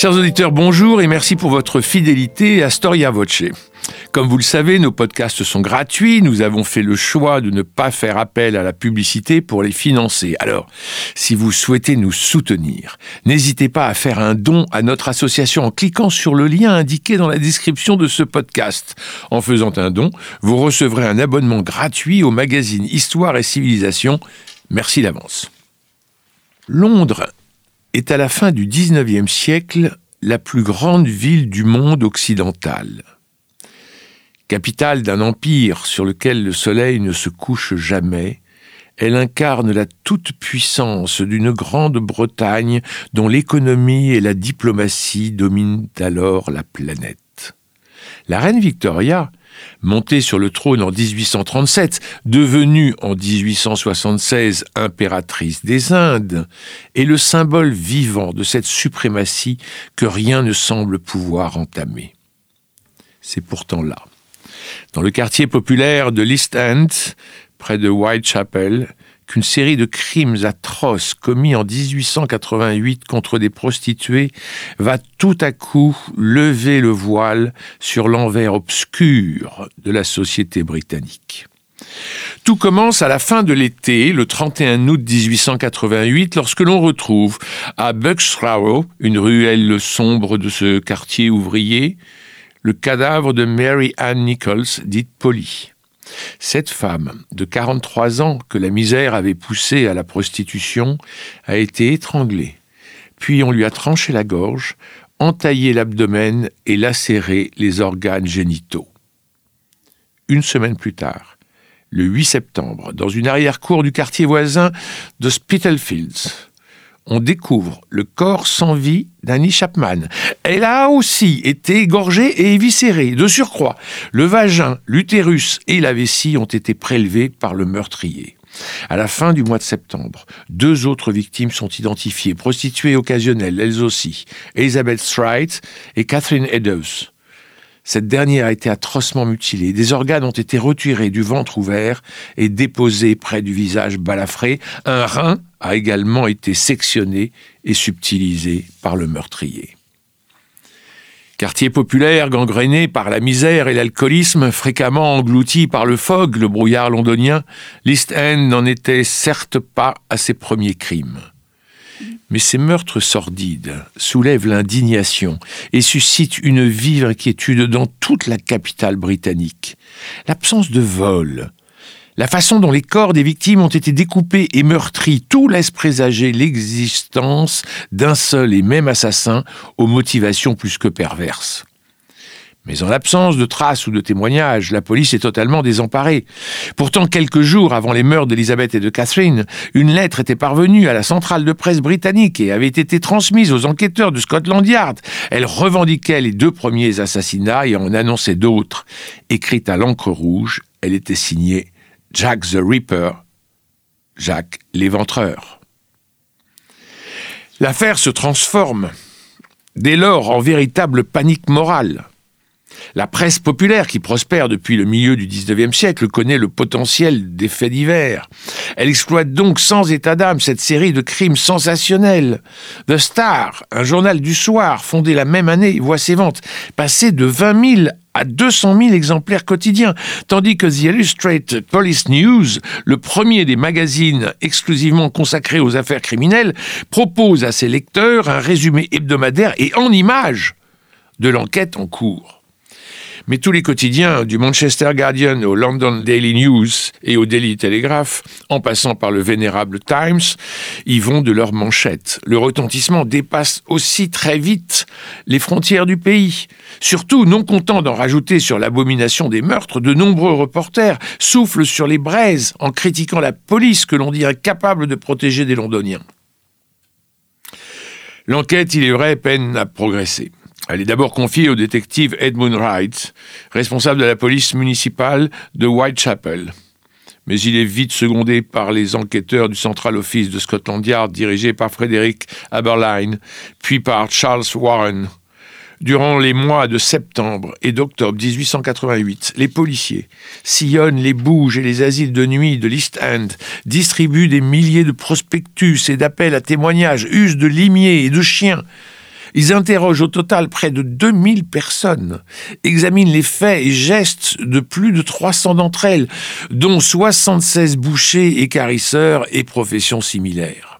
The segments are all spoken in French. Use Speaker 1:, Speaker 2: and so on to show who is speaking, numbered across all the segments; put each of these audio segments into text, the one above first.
Speaker 1: Chers auditeurs, bonjour et merci pour votre fidélité à Storia Voce. Comme vous le savez, nos podcasts sont gratuits. Nous avons fait le choix de ne pas faire appel à la publicité pour les financer. Alors, si vous souhaitez nous soutenir, n'hésitez pas à faire un don à notre association en cliquant sur le lien indiqué dans la description de ce podcast. En faisant un don, vous recevrez un abonnement gratuit au magazine Histoire et Civilisation. Merci d'avance. Londres est à la fin du XIXe siècle la plus grande ville du monde occidental. Capitale d'un empire sur lequel le soleil ne se couche jamais, elle incarne la toute-puissance d'une grande Bretagne dont l'économie et la diplomatie dominent alors la planète. La reine Victoria montée sur le trône en 1837, devenue en 1876 impératrice des Indes, est le symbole vivant de cette suprématie que rien ne semble pouvoir entamer. C'est pourtant là. Dans le quartier populaire de l'East End, près de Whitechapel, qu'une série de crimes atroces commis en 1888 contre des prostituées va tout à coup lever le voile sur l'envers obscur de la société britannique. Tout commence à la fin de l'été, le 31 août 1888, lorsque l'on retrouve à Bucksrow, une ruelle sombre de ce quartier ouvrier, le cadavre de Mary Ann Nichols, dite Polly. Cette femme de 43 ans que la misère avait poussée à la prostitution a été étranglée. Puis on lui a tranché la gorge, entaillé l'abdomen et lacéré les organes génitaux. Une semaine plus tard, le 8 septembre, dans une arrière-cour du quartier voisin de Spitalfields, on découvre le corps sans vie d'Annie Chapman. Elle a aussi été égorgée et éviscérée. De surcroît, le vagin, l'utérus et la vessie ont été prélevés par le meurtrier. À la fin du mois de septembre, deux autres victimes sont identifiées, prostituées occasionnelles, elles aussi, Elizabeth Stride et Catherine Eddowes. Cette dernière a été atrocement mutilée. Des organes ont été retirés du ventre ouvert et déposés près du visage balafré. Un rein a également été sectionné et subtilisé par le meurtrier. Quartier populaire gangréné par la misère et l'alcoolisme, fréquemment englouti par le fog, le brouillard londonien, l'East End n'en était certes pas à ses premiers crimes. Mais ces meurtres sordides soulèvent l'indignation et suscitent une vive inquiétude dans toute la capitale britannique. L'absence de vol, la façon dont les corps des victimes ont été découpés et meurtris, tout laisse présager l'existence d'un seul et même assassin aux motivations plus que perverses. Mais en l'absence de traces ou de témoignages, la police est totalement désemparée. Pourtant, quelques jours avant les meurtres d'Elizabeth et de Catherine, une lettre était parvenue à la centrale de presse britannique et avait été transmise aux enquêteurs de Scotland Yard. Elle revendiquait les deux premiers assassinats et en annonçait d'autres. Écrite à l'encre rouge, elle était signée Jack the Ripper, Jack l'éventreur. L'affaire se transforme dès lors en véritable panique morale. La presse populaire, qui prospère depuis le milieu du XIXe siècle, connaît le potentiel des faits divers. Elle exploite donc sans état d'âme cette série de crimes sensationnels. The Star, un journal du soir fondé la même année, voit ses ventes passer de 20 000 à 200 000 exemplaires quotidiens, tandis que The Illustrated Police News, le premier des magazines exclusivement consacrés aux affaires criminelles, propose à ses lecteurs un résumé hebdomadaire et en images de l'enquête en cours. Mais tous les quotidiens, du Manchester Guardian au London Daily News et au Daily Telegraph, en passant par le vénérable Times, y vont de leurs manchettes. Le retentissement dépasse aussi très vite les frontières du pays. Surtout, non content d'en rajouter sur l'abomination des meurtres, de nombreux reporters soufflent sur les braises en critiquant la police que l'on dit incapable de protéger des Londoniens. L'enquête, il est vrai, peine à progresser. Elle est d'abord confiée au détective Edmund Wright, responsable de la police municipale de Whitechapel. Mais il est vite secondé par les enquêteurs du Central Office de Scotland Yard dirigé par Frédéric Aberline, puis par Charles Warren. Durant les mois de septembre et d'octobre 1888, les policiers sillonnent les bouges et les asiles de nuit de l'East End, distribuent des milliers de prospectus et d'appels à témoignages, usent de limiers et de chiens, Ils interrogent au total près de 2000 personnes, examinent les faits et gestes de plus de 300 d'entre elles, dont 76 bouchers, écarisseurs et professions similaires.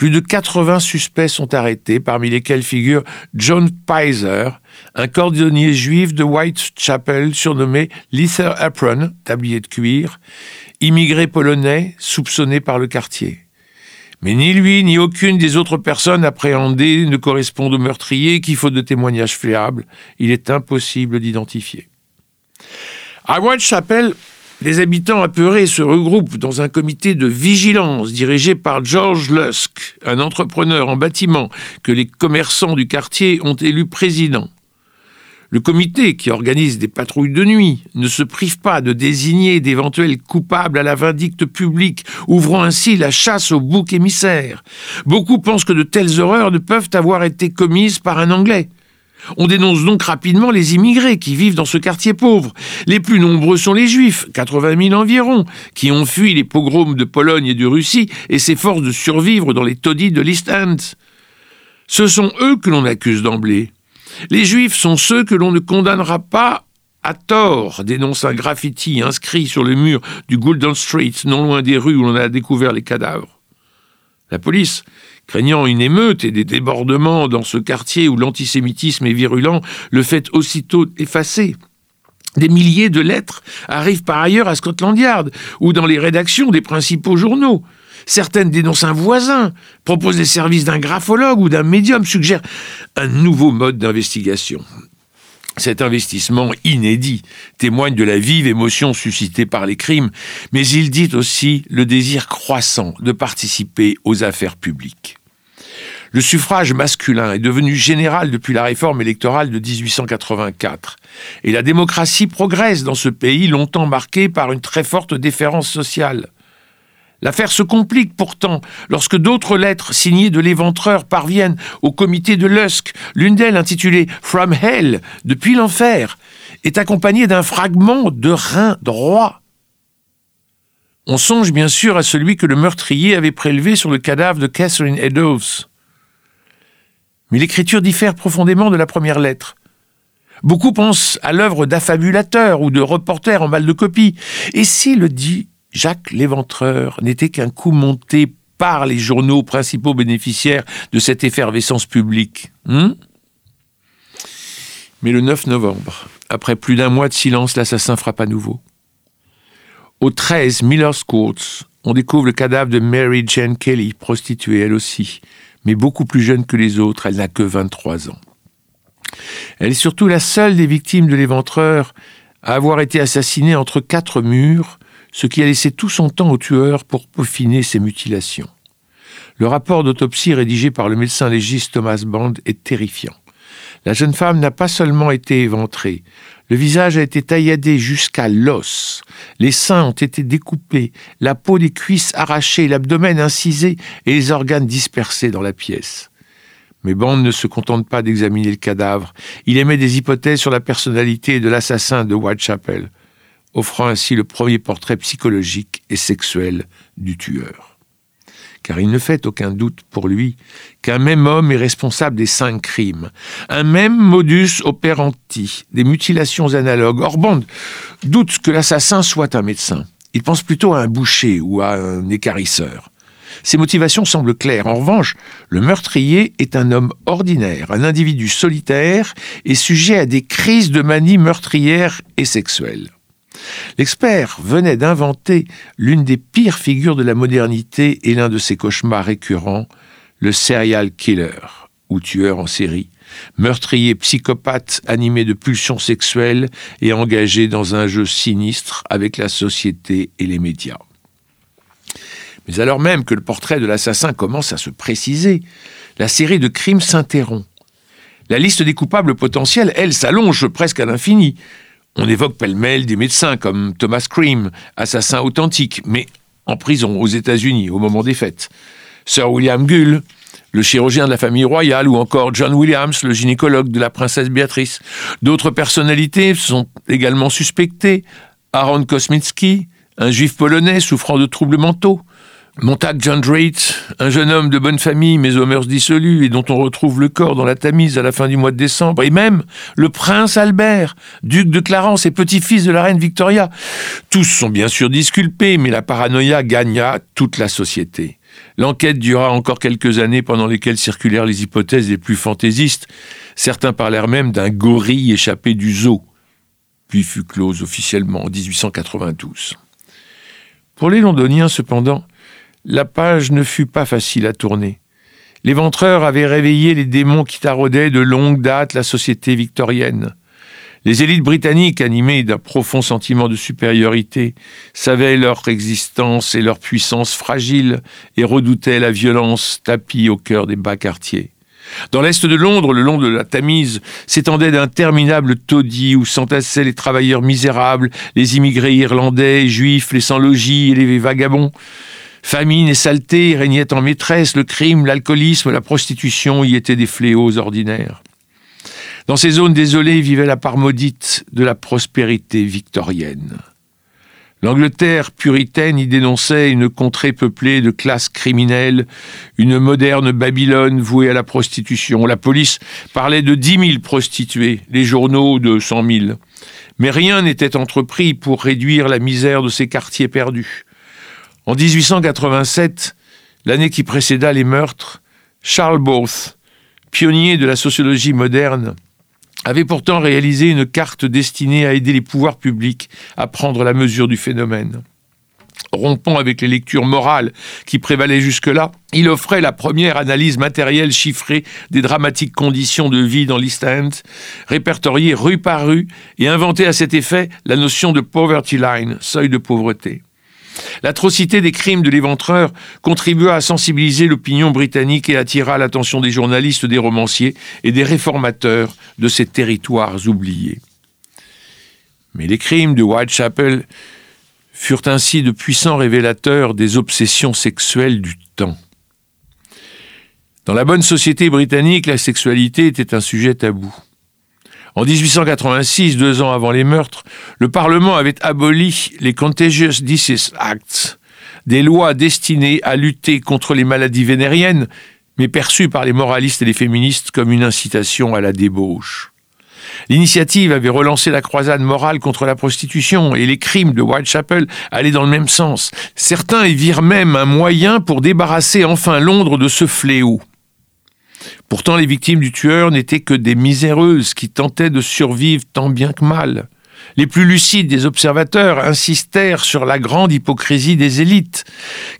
Speaker 1: Plus de 80 suspects sont arrêtés, parmi lesquels figure John Pizer, un cordonnier juif de Whitechapel surnommé Leather Apron, tablier de cuir, immigré polonais soupçonné par le quartier. Mais ni lui ni aucune des autres personnes appréhendées ne correspondent au meurtrier qui, faute de témoignages fiables, il est impossible d'identifier. À Whitechapel, les habitants apeurés se regroupent dans un comité de vigilance dirigé par George Lusk, un entrepreneur en bâtiment que les commerçants du quartier ont élu président. Le comité, qui organise des patrouilles de nuit, ne se prive pas de désigner d'éventuels coupables à la vindicte publique, ouvrant ainsi la chasse aux boucs émissaires. Beaucoup pensent que de telles horreurs ne peuvent avoir été commises par un Anglais. On dénonce donc rapidement les immigrés qui vivent dans ce quartier pauvre. Les plus nombreux sont les juifs, 80 000 environ, qui ont fui les pogroms de Pologne et de Russie et s'efforcent de survivre dans les taudis de l'East End. Ce sont eux que l'on accuse d'emblée. Les Juifs sont ceux que l'on ne condamnera pas à tort, dénonce un graffiti inscrit sur le mur du Golden Street, non loin des rues où l'on a découvert les cadavres. La police, craignant une émeute et des débordements dans ce quartier où l'antisémitisme est virulent, le fait aussitôt effacer. Des milliers de lettres arrivent par ailleurs à Scotland Yard ou dans les rédactions des principaux journaux. Certaines dénoncent un voisin, proposent les services d'un graphologue ou d'un médium, suggèrent un nouveau mode d'investigation. Cet investissement inédit témoigne de la vive émotion suscitée par les crimes, mais il dit aussi le désir croissant de participer aux affaires publiques. Le suffrage masculin est devenu général depuis la réforme électorale de 1884, et la démocratie progresse dans ce pays longtemps marqué par une très forte déférence sociale. L'affaire se complique pourtant lorsque d'autres lettres signées de l'éventreur parviennent au comité de Lusk. L'une d'elles, intitulée From Hell, depuis l'enfer, est accompagnée d'un fragment de rein droit. On songe bien sûr à celui que le meurtrier avait prélevé sur le cadavre de Catherine Eddowes. Mais l'écriture diffère profondément de la première lettre. Beaucoup pensent à l'œuvre d'affabulateurs ou de reporters en mal de copie. Et si le dit Jacques Léventreur n'était qu'un coup monté par les journaux principaux bénéficiaires de cette effervescence publique. Hmm Mais le 9 novembre, après plus d'un mois de silence, l'assassin frappe à nouveau. Au 13 Miller's Courts, on découvre le cadavre de Mary Jane Kelly, prostituée elle aussi, mais beaucoup plus jeune que les autres, elle n'a que 23 ans. Elle est surtout la seule des victimes de l'éventreur à avoir été assassinée entre quatre murs ce qui a laissé tout son temps au tueur pour peaufiner ses mutilations. Le rapport d'autopsie rédigé par le médecin légiste Thomas Bond est terrifiant. La jeune femme n'a pas seulement été éventrée, le visage a été tailladé jusqu'à l'os, les seins ont été découpés, la peau des cuisses arrachée, l'abdomen incisé et les organes dispersés dans la pièce. Mais Bond ne se contente pas d'examiner le cadavre, il émet des hypothèses sur la personnalité de l'assassin de Whitechapel offrant ainsi le premier portrait psychologique et sexuel du tueur. Car il ne fait aucun doute pour lui qu'un même homme est responsable des cinq crimes, un même modus operandi, des mutilations analogues. Orband doute que l'assassin soit un médecin. Il pense plutôt à un boucher ou à un écarisseur. Ses motivations semblent claires. En revanche, le meurtrier est un homme ordinaire, un individu solitaire et sujet à des crises de manie meurtrière et sexuelle. L'expert venait d'inventer l'une des pires figures de la modernité et l'un de ses cauchemars récurrents, le serial killer, ou tueur en série, meurtrier psychopathe animé de pulsions sexuelles et engagé dans un jeu sinistre avec la société et les médias. Mais alors même que le portrait de l'assassin commence à se préciser, la série de crimes s'interrompt. La liste des coupables potentiels, elle, s'allonge presque à l'infini. On évoque pêle-mêle des médecins comme Thomas Cream, assassin authentique, mais en prison aux États-Unis au moment des fêtes. Sir William Gull, le chirurgien de la famille royale, ou encore John Williams, le gynécologue de la princesse Béatrice. D'autres personnalités sont également suspectées. Aaron Kosminski, un juif polonais souffrant de troubles mentaux. Montag John Drake, un jeune homme de bonne famille mais aux mœurs dissolues et dont on retrouve le corps dans la Tamise à la fin du mois de décembre, et même le prince Albert, duc de Clarence et petit-fils de la reine Victoria. Tous sont bien sûr disculpés, mais la paranoïa gagna toute la société. L'enquête dura encore quelques années pendant lesquelles circulèrent les hypothèses les plus fantaisistes. Certains parlèrent même d'un gorille échappé du zoo, puis fut close officiellement en 1892. Pour les londoniens, cependant, la page ne fut pas facile à tourner. L'éventreur avait réveillé les démons qui taraudaient de longue date la société victorienne. Les élites britanniques, animées d'un profond sentiment de supériorité, savaient leur existence et leur puissance fragile et redoutaient la violence tapie au cœur des bas quartiers. Dans l'est de Londres, le long de la Tamise, s'étendait d'interminables taudis où s'entassaient les travailleurs misérables, les immigrés irlandais, juifs, les sans-logis et les vagabonds. Famine et saleté régnaient en maîtresse, le crime, l'alcoolisme, la prostitution y étaient des fléaux ordinaires. Dans ces zones désolées vivait la part maudite de la prospérité victorienne. L'Angleterre puritaine y dénonçait une contrée peuplée de classes criminelles, une moderne Babylone vouée à la prostitution. La police parlait de dix mille prostituées, les journaux de cent mille. Mais rien n'était entrepris pour réduire la misère de ces quartiers perdus. En 1887, l'année qui précéda les meurtres, Charles Booth, pionnier de la sociologie moderne, avait pourtant réalisé une carte destinée à aider les pouvoirs publics à prendre la mesure du phénomène. Rompant avec les lectures morales qui prévalaient jusque-là, il offrait la première analyse matérielle chiffrée des dramatiques conditions de vie dans l'East End, répertoriée rue par rue et inventait à cet effet la notion de poverty line, seuil de pauvreté. L'atrocité des crimes de l'éventreur contribua à sensibiliser l'opinion britannique et attira l'attention des journalistes, des romanciers et des réformateurs de ces territoires oubliés. Mais les crimes de Whitechapel furent ainsi de puissants révélateurs des obsessions sexuelles du temps. Dans la bonne société britannique, la sexualité était un sujet tabou. En 1886, deux ans avant les meurtres, le Parlement avait aboli les Contagious Disease Acts, des lois destinées à lutter contre les maladies vénériennes, mais perçues par les moralistes et les féministes comme une incitation à la débauche. L'initiative avait relancé la croisade morale contre la prostitution et les crimes de Whitechapel allaient dans le même sens. Certains y virent même un moyen pour débarrasser enfin Londres de ce fléau. Pourtant, les victimes du tueur n'étaient que des miséreuses qui tentaient de survivre tant bien que mal. Les plus lucides des observateurs insistèrent sur la grande hypocrisie des élites,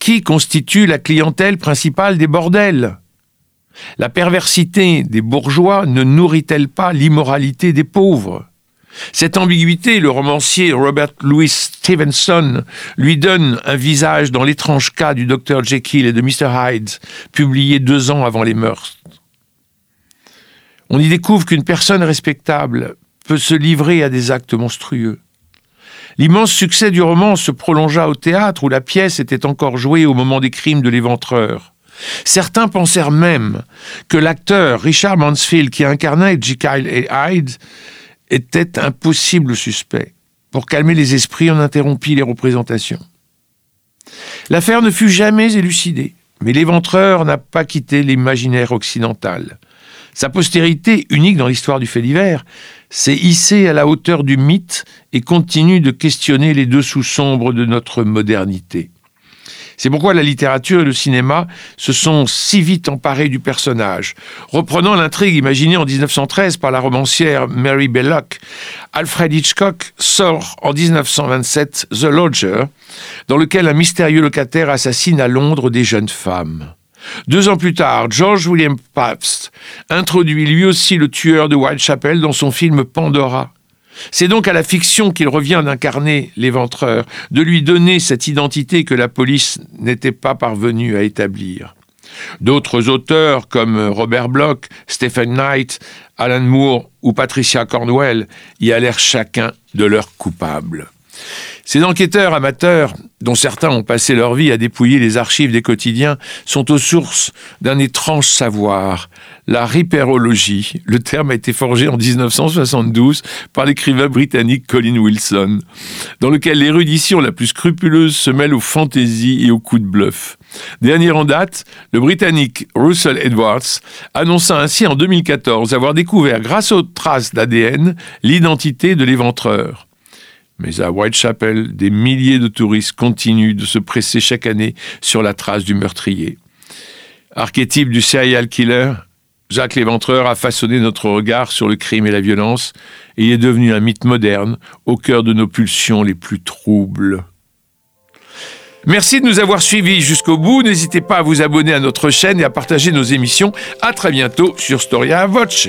Speaker 1: qui constitue la clientèle principale des bordels? La perversité des bourgeois ne nourrit-elle pas l'immoralité des pauvres? Cette ambiguïté, le romancier Robert Louis Stevenson lui donne un visage dans l'étrange cas du docteur Jekyll et de Mr. Hyde, publié deux ans avant les meurtres. On y découvre qu'une personne respectable peut se livrer à des actes monstrueux. L'immense succès du roman se prolongea au théâtre où la pièce était encore jouée au moment des crimes de l'éventreur. Certains pensèrent même que l'acteur Richard Mansfield, qui incarnait Jekyll et Hyde, était un possible suspect. Pour calmer les esprits, on interrompit les représentations. L'affaire ne fut jamais élucidée, mais l'éventreur n'a pas quitté l'imaginaire occidental. Sa postérité, unique dans l'histoire du fait divers, s'est hissée à la hauteur du mythe et continue de questionner les dessous sombres de notre modernité. C'est pourquoi la littérature et le cinéma se sont si vite emparés du personnage. Reprenant l'intrigue imaginée en 1913 par la romancière Mary Belloc, Alfred Hitchcock sort en 1927 The Lodger, dans lequel un mystérieux locataire assassine à Londres des jeunes femmes. Deux ans plus tard, George William Pabst introduit lui aussi le tueur de Whitechapel dans son film Pandora. C'est donc à la fiction qu'il revient d'incarner l'éventreur, de lui donner cette identité que la police n'était pas parvenue à établir. D'autres auteurs comme Robert Bloch, Stephen Knight, Alan Moore ou Patricia Cornwell y allèrent chacun de leur coupable. Ces enquêteurs amateurs, dont certains ont passé leur vie à dépouiller les archives des quotidiens, sont aux sources d'un étrange savoir, la ripérologie. Le terme a été forgé en 1972 par l'écrivain britannique Colin Wilson, dans lequel l'érudition la plus scrupuleuse se mêle aux fantaisies et aux coups de bluff. Dernier en date, le Britannique Russell Edwards annonça ainsi en 2014 avoir découvert, grâce aux traces d'ADN, l'identité de l'éventreur. Mais à Whitechapel, des milliers de touristes continuent de se presser chaque année sur la trace du meurtrier. Archétype du serial killer, Jacques Léventreur a façonné notre regard sur le crime et la violence, et est devenu un mythe moderne au cœur de nos pulsions les plus troubles. Merci de nous avoir suivis jusqu'au bout. N'hésitez pas à vous abonner à notre chaîne et à partager nos émissions. À très bientôt sur Storia Voce.